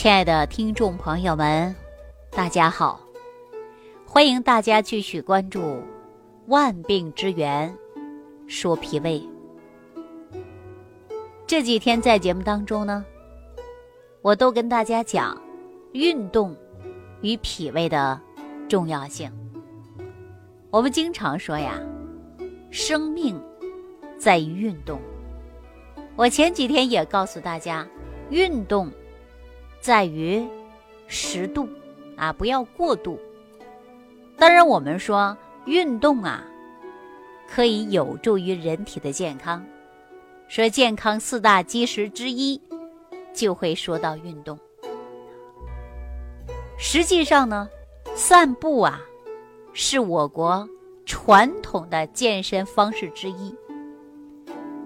亲爱的听众朋友们，大家好！欢迎大家继续关注《万病之源说脾胃》。这几天在节目当中呢，我都跟大家讲运动与脾胃的重要性。我们经常说呀，生命在于运动。我前几天也告诉大家，运动。在于适度啊，不要过度。当然，我们说运动啊，可以有助于人体的健康。说健康四大基石之一，就会说到运动。实际上呢，散步啊，是我国传统的健身方式之一。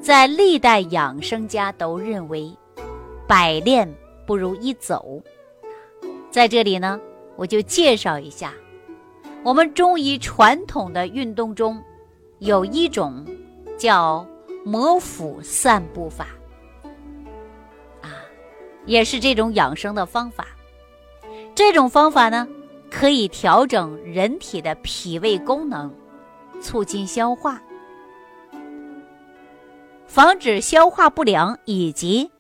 在历代养生家都认为，百练。不如一走，在这里呢，我就介绍一下，我们中医传统的运动中，有一种叫摩腹散步法，啊，也是这种养生的方法。这种方法呢，可以调整人体的脾胃功能，促进消化，防止消化不良以及。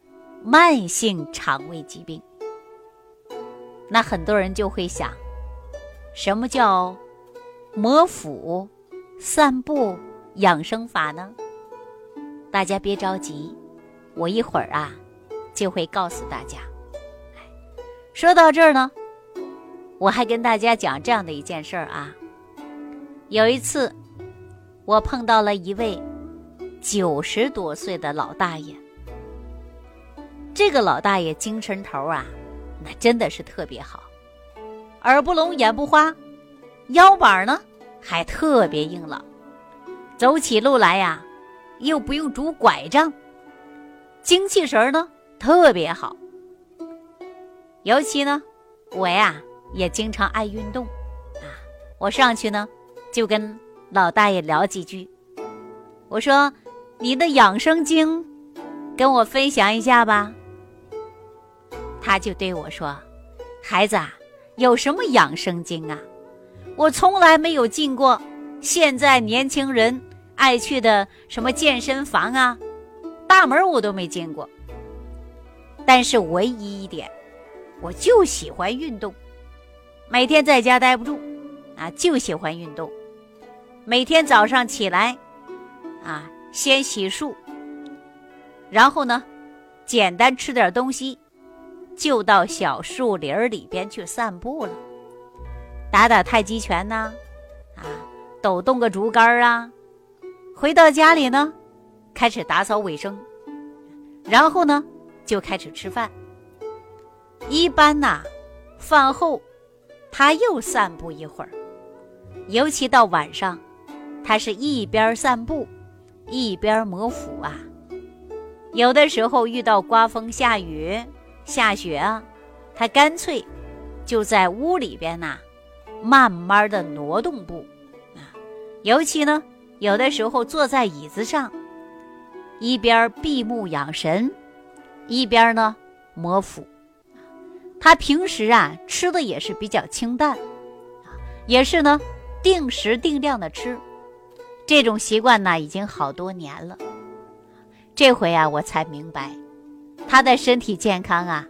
慢性肠胃疾病，那很多人就会想，什么叫摩腹散步养生法呢？大家别着急，我一会儿啊就会告诉大家。说到这儿呢，我还跟大家讲这样的一件事儿啊。有一次，我碰到了一位九十多岁的老大爷。这个老大爷精神头啊，那真的是特别好，耳不聋眼不花，腰板呢还特别硬朗，走起路来呀又不用拄拐杖，精气神呢特别好。尤其呢，我呀也经常爱运动。啊，我上去呢就跟老大爷聊几句，我说：“你的养生经，跟我分享一下吧。”他就对我说：“孩子啊，有什么养生经啊？我从来没有进过现在年轻人爱去的什么健身房啊，大门我都没进过。但是唯一一点，我就喜欢运动，每天在家待不住，啊，就喜欢运动。每天早上起来，啊，先洗漱，然后呢，简单吃点东西。”就到小树林里边去散步了，打打太极拳呐，啊，抖动个竹竿啊。回到家里呢，开始打扫卫生，然后呢就开始吃饭。一般呐，饭后他又散步一会儿，尤其到晚上，他是一边散步一边磨腹啊。有的时候遇到刮风下雨。下雪啊，他干脆就在屋里边呐，慢慢的挪动步啊。尤其呢，有的时候坐在椅子上，一边闭目养神，一边呢磨腹。他平时啊吃的也是比较清淡，也是呢定时定量的吃。这种习惯呢已经好多年了。这回啊，我才明白。他的身体健康啊，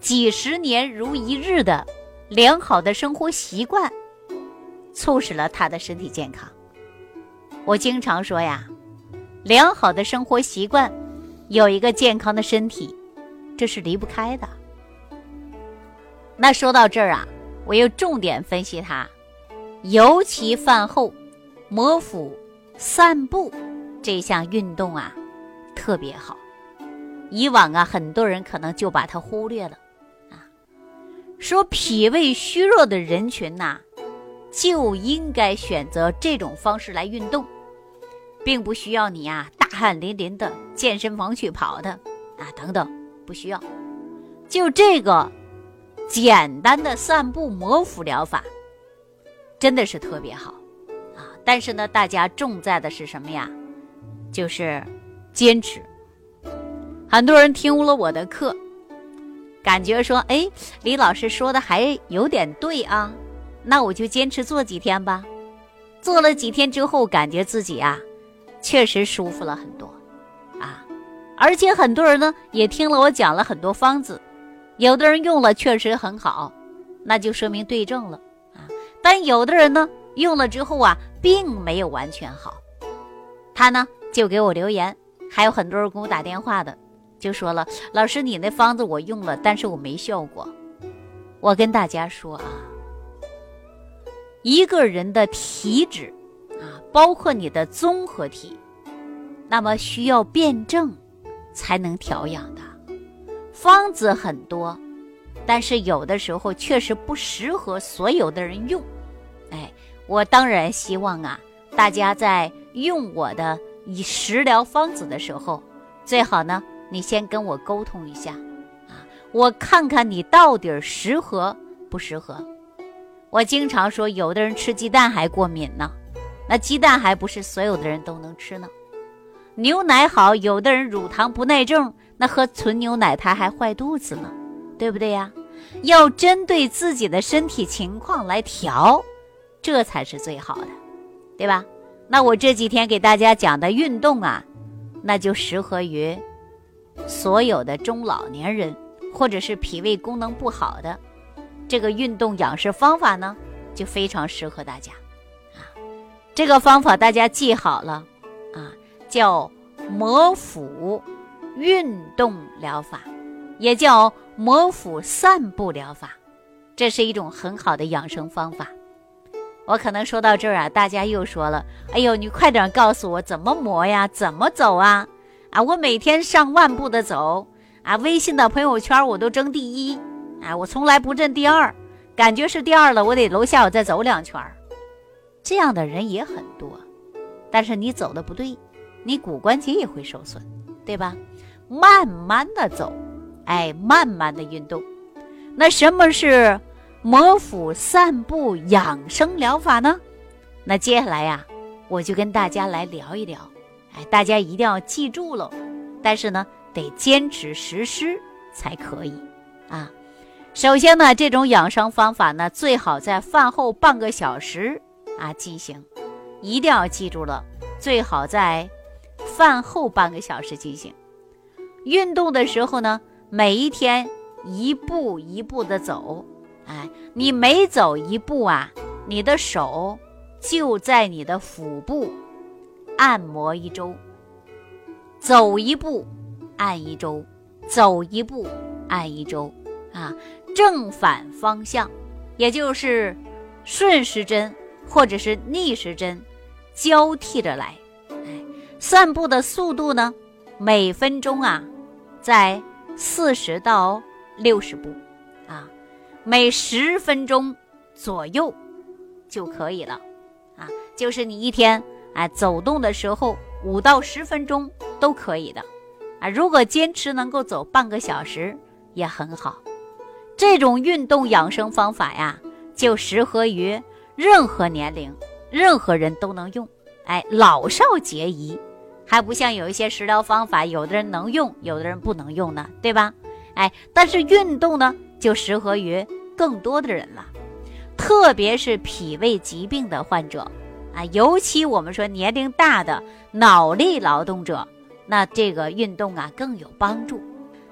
几十年如一日的良好的生活习惯，促使了他的身体健康。我经常说呀，良好的生活习惯，有一个健康的身体，这是离不开的。那说到这儿啊，我又重点分析他，尤其饭后摩腹散步这项运动啊，特别好。以往啊，很多人可能就把它忽略了，啊，说脾胃虚弱的人群呐，就应该选择这种方式来运动，并不需要你呀大汗淋淋的健身房去跑的啊等等，不需要，就这个简单的散步摩腹疗法，真的是特别好啊！但是呢，大家重在的是什么呀？就是坚持。很多人听了我的课，感觉说，哎，李老师说的还有点对啊，那我就坚持做几天吧。做了几天之后，感觉自己啊，确实舒服了很多，啊，而且很多人呢也听了我讲了很多方子，有的人用了确实很好，那就说明对症了啊。但有的人呢用了之后啊，并没有完全好，他呢就给我留言，还有很多人给我打电话的。就说了，老师，你那方子我用了，但是我没效果。我跟大家说啊，一个人的体质啊，包括你的综合体，那么需要辩证才能调养的。方子很多，但是有的时候确实不适合所有的人用。哎，我当然希望啊，大家在用我的以食疗方子的时候，最好呢。你先跟我沟通一下，啊，我看看你到底适合不适合。我经常说，有的人吃鸡蛋还过敏呢，那鸡蛋还不是所有的人都能吃呢。牛奶好，有的人乳糖不耐症，那喝纯牛奶他还坏肚子呢，对不对呀？要针对自己的身体情况来调，这才是最好的，对吧？那我这几天给大家讲的运动啊，那就适合于。所有的中老年人，或者是脾胃功能不好的，这个运动养生方法呢，就非常适合大家啊。这个方法大家记好了啊，叫摩腹运动疗法，也叫摩腹散步疗法，这是一种很好的养生方法。我可能说到这儿啊，大家又说了：“哎呦，你快点告诉我怎么磨呀，怎么走啊？”啊，我每天上万步的走，啊，微信的朋友圈我都争第一，啊，我从来不争第二，感觉是第二了，我得楼下我再走两圈这样的人也很多，但是你走的不对，你骨关节也会受损，对吧？慢慢的走，哎，慢慢的运动。那什么是摩腹散步养生疗法呢？那接下来呀，我就跟大家来聊一聊。哎，大家一定要记住了，但是呢，得坚持实施才可以啊。首先呢，这种养生方法呢，最好在饭后半个小时啊进行，一定要记住了，最好在饭后半个小时进行。运动的时候呢，每一天一步一步的走，哎，你每走一步啊，你的手就在你的腹部。按摩一周，走一步，按一周，走一步，按一周，啊，正反方向，也就是顺时针或者是逆时针交替着来。哎，散步的速度呢，每分钟啊，在四十到六十步，啊，每十分钟左右就可以了，啊，就是你一天。哎，走动的时候五到十分钟都可以的，啊，如果坚持能够走半个小时也很好。这种运动养生方法呀，就适合于任何年龄、任何人都能用。哎，老少皆宜，还不像有一些食疗方法，有的人能用，有的人不能用呢，对吧？哎，但是运动呢，就适合于更多的人了，特别是脾胃疾病的患者。啊，尤其我们说年龄大的脑力劳动者，那这个运动啊更有帮助。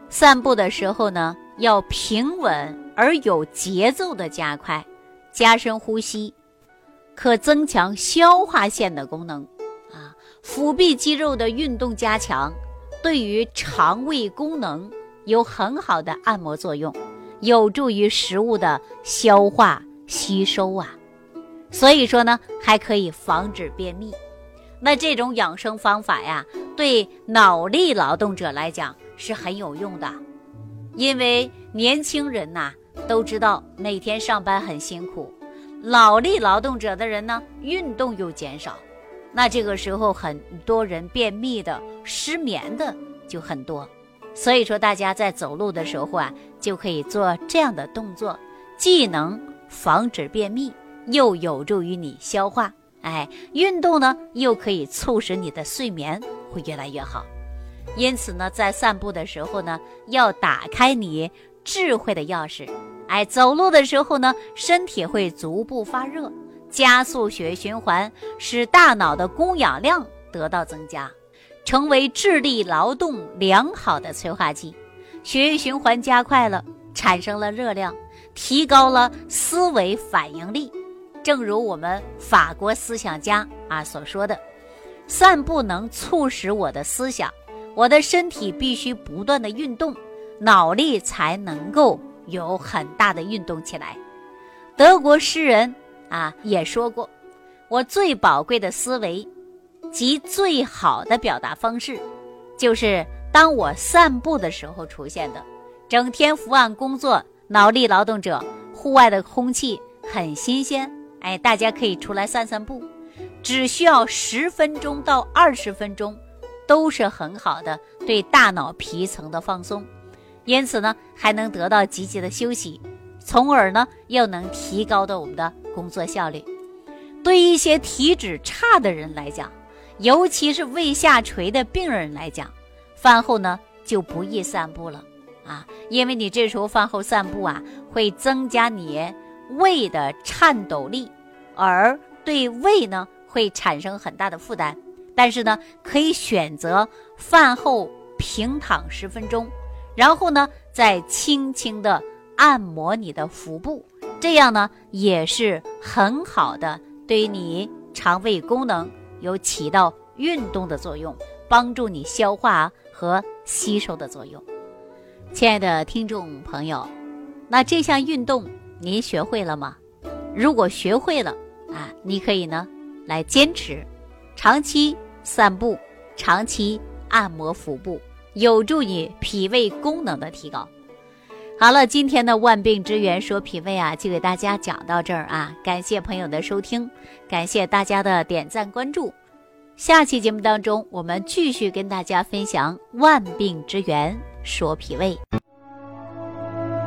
散步的时候呢，要平稳而有节奏的加快，加深呼吸，可增强消化腺的功能。啊，腹壁肌肉的运动加强，对于肠胃功能有很好的按摩作用，有助于食物的消化吸收啊。所以说呢，还可以防止便秘。那这种养生方法呀，对脑力劳动者来讲是很有用的。因为年轻人呐都知道每天上班很辛苦，脑力劳动者的人呢运动又减少，那这个时候很多人便秘的、失眠的就很多。所以说，大家在走路的时候啊，就可以做这样的动作，既能防止便秘。又有助于你消化，哎，运动呢又可以促使你的睡眠会越来越好。因此呢，在散步的时候呢，要打开你智慧的钥匙。哎，走路的时候呢，身体会逐步发热，加速血液循环，使大脑的供氧量得到增加，成为智力劳动良好的催化剂。血液循环加快了，产生了热量，提高了思维反应力。正如我们法国思想家啊所说的，散步能促使我的思想，我的身体必须不断的运动，脑力才能够有很大的运动起来。德国诗人啊也说过，我最宝贵的思维及最好的表达方式，就是当我散步的时候出现的。整天伏案工作，脑力劳动者，户外的空气很新鲜。哎，大家可以出来散散步，只需要十分钟到二十分钟，都是很好的对大脑皮层的放松，因此呢，还能得到积极的休息，从而呢，又能提高的我们的工作效率。对一些体质差的人来讲，尤其是胃下垂的病人来讲，饭后呢就不宜散步了啊，因为你这时候饭后散步啊，会增加你。胃的颤抖力，而对胃呢会产生很大的负担。但是呢，可以选择饭后平躺十分钟，然后呢再轻轻的按摩你的腹部，这样呢也是很好的，对你肠胃功能有起到运动的作用，帮助你消化和吸收的作用。亲爱的听众朋友，那这项运动。您学会了吗？如果学会了啊，你可以呢来坚持，长期散步，长期按摩腹部，有助于脾胃功能的提高。好了，今天的万病之源说脾胃啊，就给大家讲到这儿啊，感谢朋友的收听，感谢大家的点赞关注。下期节目当中，我们继续跟大家分享万病之源说脾胃。